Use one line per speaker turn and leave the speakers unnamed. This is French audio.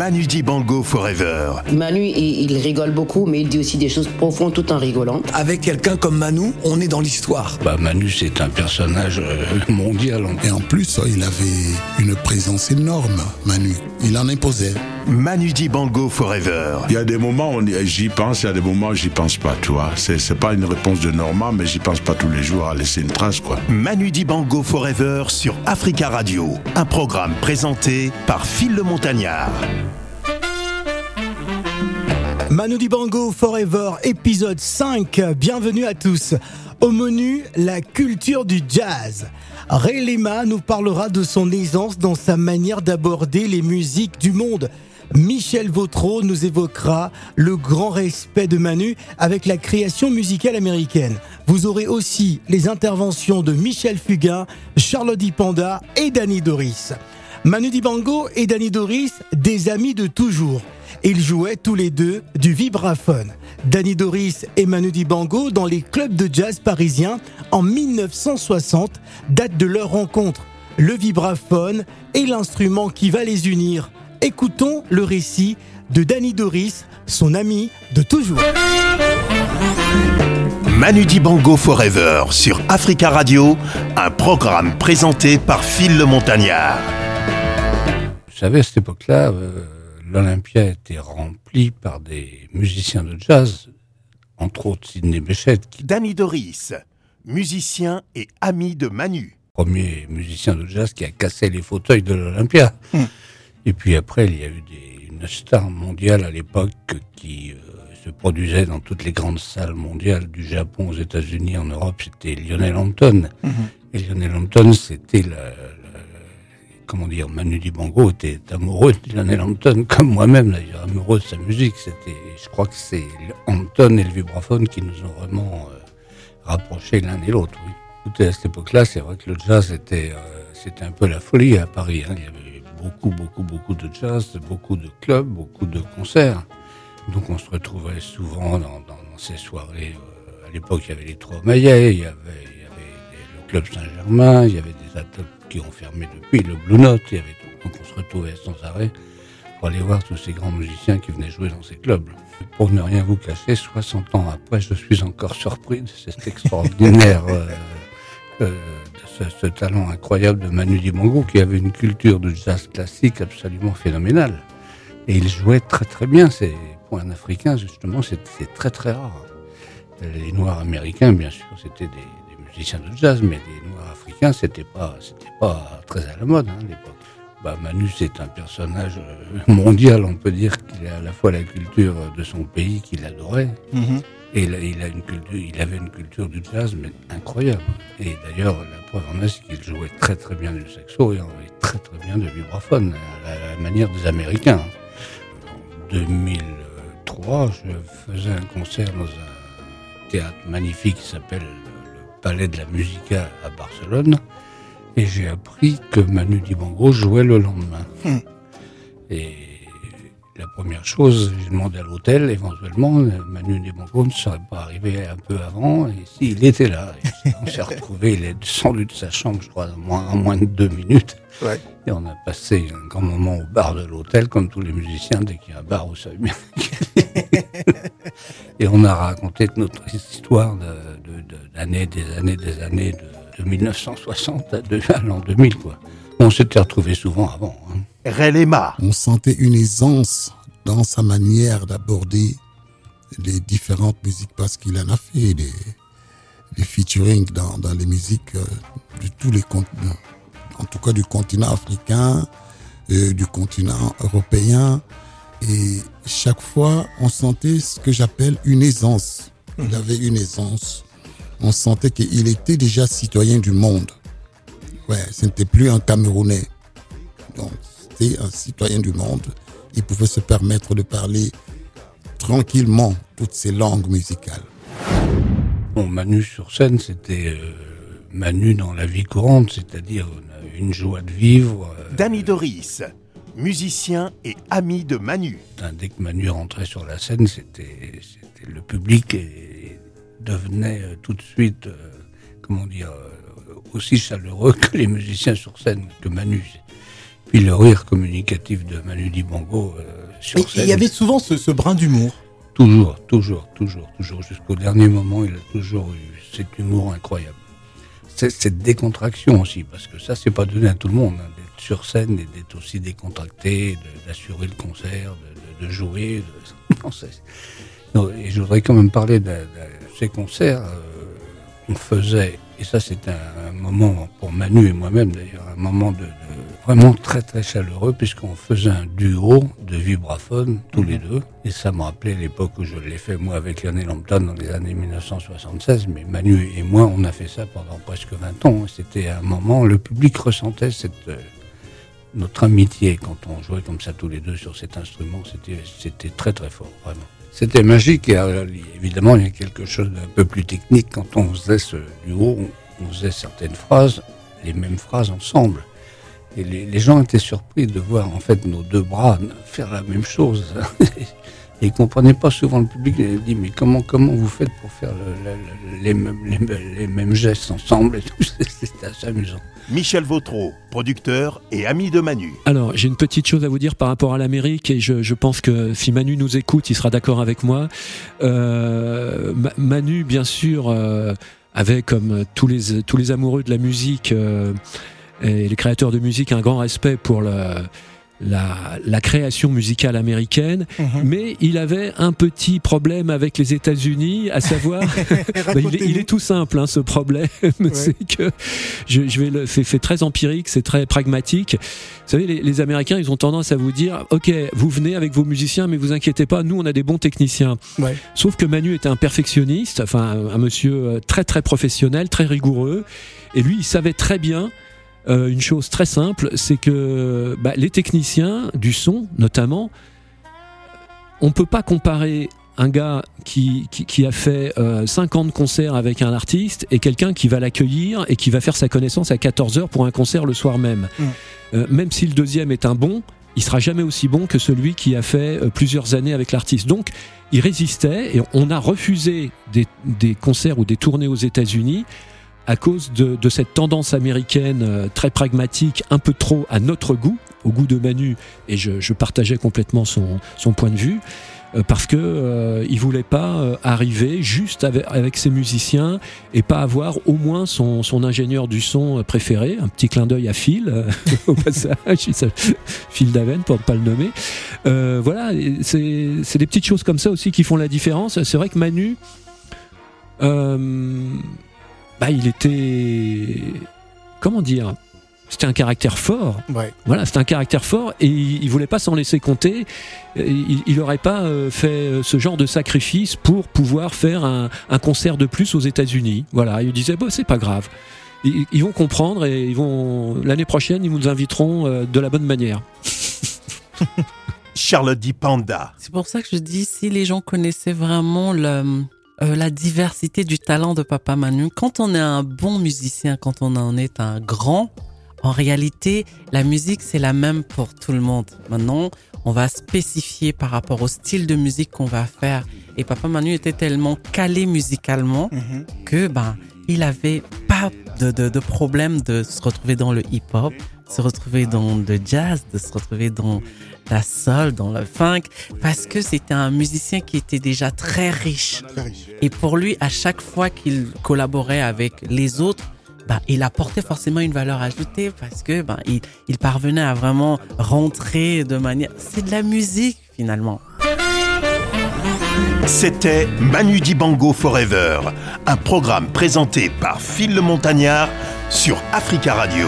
Manu Dibango Forever.
Manu, il, il rigole beaucoup, mais il dit aussi des choses profondes tout en rigolant.
Avec quelqu'un comme Manu, on est dans l'histoire.
Bah, Manu, c'est un personnage euh, mondial.
Et en plus, il avait une présence énorme, Manu. Il en imposait.
Manu Dibango Forever.
Il y a des moments où j'y pense, il y a des moments où j'y pense pas, tu vois. C'est, c'est pas une réponse de Normand, mais j'y pense pas tous les jours à laisser une trace, quoi.
Manu Dibango Forever sur Africa Radio. Un programme présenté par Phil le Montagnard.
Manu Dibango Forever, épisode 5. Bienvenue à tous. Au menu, la culture du jazz. Ray Lema nous parlera de son aisance dans sa manière d'aborder les musiques du monde. Michel Vautreau nous évoquera le grand respect de Manu avec la création musicale américaine. Vous aurez aussi les interventions de Michel Fugain, Charlotte Dipanda et Danny Doris. Manu Dibango et Danny Doris, des amis de toujours. Ils jouaient tous les deux du vibraphone. Danny Doris et Manu Dibango dans les clubs de jazz parisiens en 1960, date de leur rencontre. Le vibraphone est l'instrument qui va les unir. Écoutons le récit de Danny Doris, son ami de toujours.
Manu Dibango Forever sur Africa Radio, un programme présenté par Phil le Montagnard.
Vous savez, à cette époque-là, euh, l'Olympia était rempli par des musiciens de jazz, entre autres Sidney Bechet, qui
Danny Doris, musicien et ami de Manu.
premier musicien de jazz qui a cassé les fauteuils de l'Olympia.
Hmm.
Et puis après, il y a eu des, une star mondiale à l'époque qui euh, se produisait dans toutes les grandes salles mondiales, du Japon aux États-Unis, en Europe, c'était Lionel Hampton. Et Lionel Hampton, c'était la, la- comment dire, Manu Dibango était amoureux de Lionel Hampton, comme moi-même d'ailleurs, amoureux de sa musique. C'était, je crois que c'est Hampton et le vibraphone qui nous ont vraiment euh, rapprochés l'un et l'autre. Oui. Écoutez, à cette époque-là, c'est vrai que le jazz était, euh, c'était un peu la folie à Paris. hein. Il y avait beaucoup, beaucoup, beaucoup de jazz, beaucoup de clubs, beaucoup de concerts. Donc on se retrouvait souvent dans, ces soirées. euh, à l'époque, il y avait les Trois Maillets, il y avait, le Club Saint-Germain, il y avait des ateliers qui ont fermé depuis, le Blue Note, il y avait tout. Donc on se retrouvait sans arrêt pour aller voir tous ces grands musiciens qui venaient jouer dans ces clubs. Pour ne rien vous cacher, 60 ans après, je suis encore surpris de cet extraordinaire, euh, euh, ce, talent incroyable de Manu Dibango qui avait une culture de jazz classique absolument phénoménale. Et il jouait très très bien. C'est pour un Africain justement, c'est très très rare. Les Noirs américains, bien sûr, c'était des, musiciens de jazz, mais les Noirs africains, c'était pas pas très à la mode hein, à l'époque. Bah, Manu, c'est un personnage euh, mondial, on peut dire qu'il a à la fois la culture de son pays qu'il adorait, et il, a, il a une culture, il avait une culture du jazz mais incroyable. Et d'ailleurs, la preuve en est, qu'il jouait très très bien du saxo et, très très bien de vibraphone, à la, à la manière des Américains. En 2003, je faisais un concert dans un théâtre magnifique qui s'appelle le, le Palais de la Musica à Barcelone. Et j'ai appris que Manu Dibango jouait le lendemain. Et la première chose, j'ai demandé à l'hôtel, éventuellement, Manu Dibango ne serait pas arrivé un peu avant, et s'il était là. Et on s'est retrouvé, il est descendu de sa chambre, je crois, en moins, en moins de deux minutes.
Ouais.
Et on a passé un grand moment au bar de l'hôtel, comme tous les musiciens, dès qu'il y a un bar, vous savez bien. et on a raconté notre histoire de- de- de- d'années, des années, des années, de, de 1960 à, de- à l'an 2000, quoi. On s'était retrouvés souvent avant. hein.
Relema.
On sentait une aisance dans sa manière d'aborder les différentes musiques parce qu'il en a fait des, des featuring dans, dans les musiques euh, de tous les continents. En tout cas du continent africain, euh, du continent européen. Et chaque fois, on sentait ce que j'appelle une aisance. Il avait une aisance. On sentait qu'il était déjà citoyen du monde. Ouais, ce n'était plus un Camerounais. Donc, c'était un citoyen du monde. Il pouvait se permettre de parler tranquillement toutes ces langues musicales.
Bon, Manu sur scène, c'était euh, Manu dans la vie courante, c'est-à-dire une joie de vivre. euh,
Danny Doris, musicien et ami de Manu.
Dès que Manu rentrait sur la scène, c'était c'était le public et devenait euh, tout de suite, euh, comment dire, euh, aussi chaleureux que les musiciens sur scène, que Manu. puis le rire communicatif de Manu Dibango sur scène.
il y avait souvent ce, ce brin d'humour.
Toujours, toujours, toujours, toujours, jusqu'au dernier moment, il a toujours eu cet humour incroyable. Cette décontraction aussi, parce que ça, c'est pas donné à tout le monde, hein, d'être sur scène et d'être aussi décontracté, d'assurer le concert, de, de- de jouer. de- Non, c'est- non, et je voudrais quand même parler de ces concerts euh, qu'on faisait, et ça, c'est un, un moment pour Manu et moi-même d'ailleurs, un moment de, de vraiment très très chaleureux, puisqu'on faisait un duo de vibraphone tous les deux, et ça me rappelait l'époque où je l'ai fait moi avec Lionel Hampton dans les années 1976, mais Manu et moi, on a fait ça pendant presque 20 ans. C'était un moment, le public ressentait cette, euh, notre amitié quand on jouait comme ça tous les deux sur cet instrument. C'était, c'était très très fort, vraiment. C'était magique et évidemment, il y a quelque chose d'un peu plus technique quand on faisait ce duo. On faisait certaines phrases, les mêmes phrases ensemble. Et les, les gens étaient surpris de voir en fait nos deux bras faire la même chose. Et ils comprenaient pas souvent le public. Ils dit mais comment comment vous faites pour faire le- le- le- les, mêmes, les, mêmes- les mêmes gestes ensemble et tout C'était assez amusant.
Michel Vautreau, producteur et ami de Manu.
Alors, j'ai une petite chose à vous dire par rapport à l'Amérique et je, je pense que si Manu nous écoute, il sera d'accord avec moi. Euh, Ma- Manu, bien sûr, euh, avait comme tous les tous les amoureux de la musique euh, et les créateurs de musique un grand respect pour la, la création musicale américaine, mais il avait un petit problème avec les États-Unis, à savoir, bah, il, est, il est tout simple, hein, ce problème, c'est que je, je vais le, c'est très empirique, c'est très pragmatique. Vous savez, les, les Américains, ils ont tendance à vous dire, ok, vous venez avec vos musiciens, mais vous inquiétez pas, nous on a des bons techniciens.
Ouais.
Sauf que Manu était un perfectionniste, enfin un, un monsieur euh, très très professionnel, très rigoureux, et lui il savait très bien euh, une chose très simple, c'est que bah, les techniciens du son, notamment, on peut pas comparer un gars qui, qui, qui a fait euh, 50 concerts avec un artiste et quelqu'un qui va l'accueillir et qui va faire sa connaissance à 14h pour un concert le soir même. Euh, même si le deuxième est un bon, il sera jamais aussi bon que celui qui a fait euh, plusieurs années avec l'artiste. Donc, il résistait et on a refusé des, des concerts ou des tournées aux États-Unis à cause de, cette tendance américaine euh, très pragmatique, un peu trop à notre goût, au goût de Manu, et je, partageais complètement son, point de vue, euh, parce que euh, il voulait pas euh, arriver juste avec, ses musiciens et pas avoir au moins son, son ingénieur du son préféré. Un petit clin d'œil à Phil au passage, Phil Daven pour ne pas le nommer. Voilà, c'est des petites choses comme ça aussi qui font la différence. C'est vrai que Manu, bah, il était comment dire c'était un caractère fort.
Ouais.
voilà c'était un caractère fort et il, il voulait pas s'en laisser compter. Il, il aurait pas euh, fait euh, ce genre de sacrifice pour pouvoir faire un, un concert de plus aux États-Unis. Voilà il disait bon c'est pas grave. Ils, ils vont comprendre et ils vont l'année prochaine ils nous inviteront euh, de la bonne manière.
Charlotte dit Panda.
C'est pour ça que je dis, si les gens connaissaient vraiment le, euh, la diversité du talent de Papa Manu, quand on est un bon musicien, quand on en est un grand, en réalité, la musique, c'est la même pour tout le monde. Maintenant, on va spécifier par rapport au style de musique qu'on va faire. Et Papa Manu était tellement calé musicalement
Mhm.
que ben il avait pas de, de, de problème de se retrouver dans le hip-hop, se retrouver dans le jazz, de se retrouver dans la soul, dans le funk, parce que c'était un musicien qui était déjà très riche. Et pour lui, à chaque fois qu'il collaborait avec les autres, ben, il apportait forcément une valeur ajoutée parce que il, il parvenait à vraiment rentrer de manière. C'est de la musique finalement.
C'était Manu Dibango Forever, un programme présenté par Phil le Montagnard sur Africa Radio.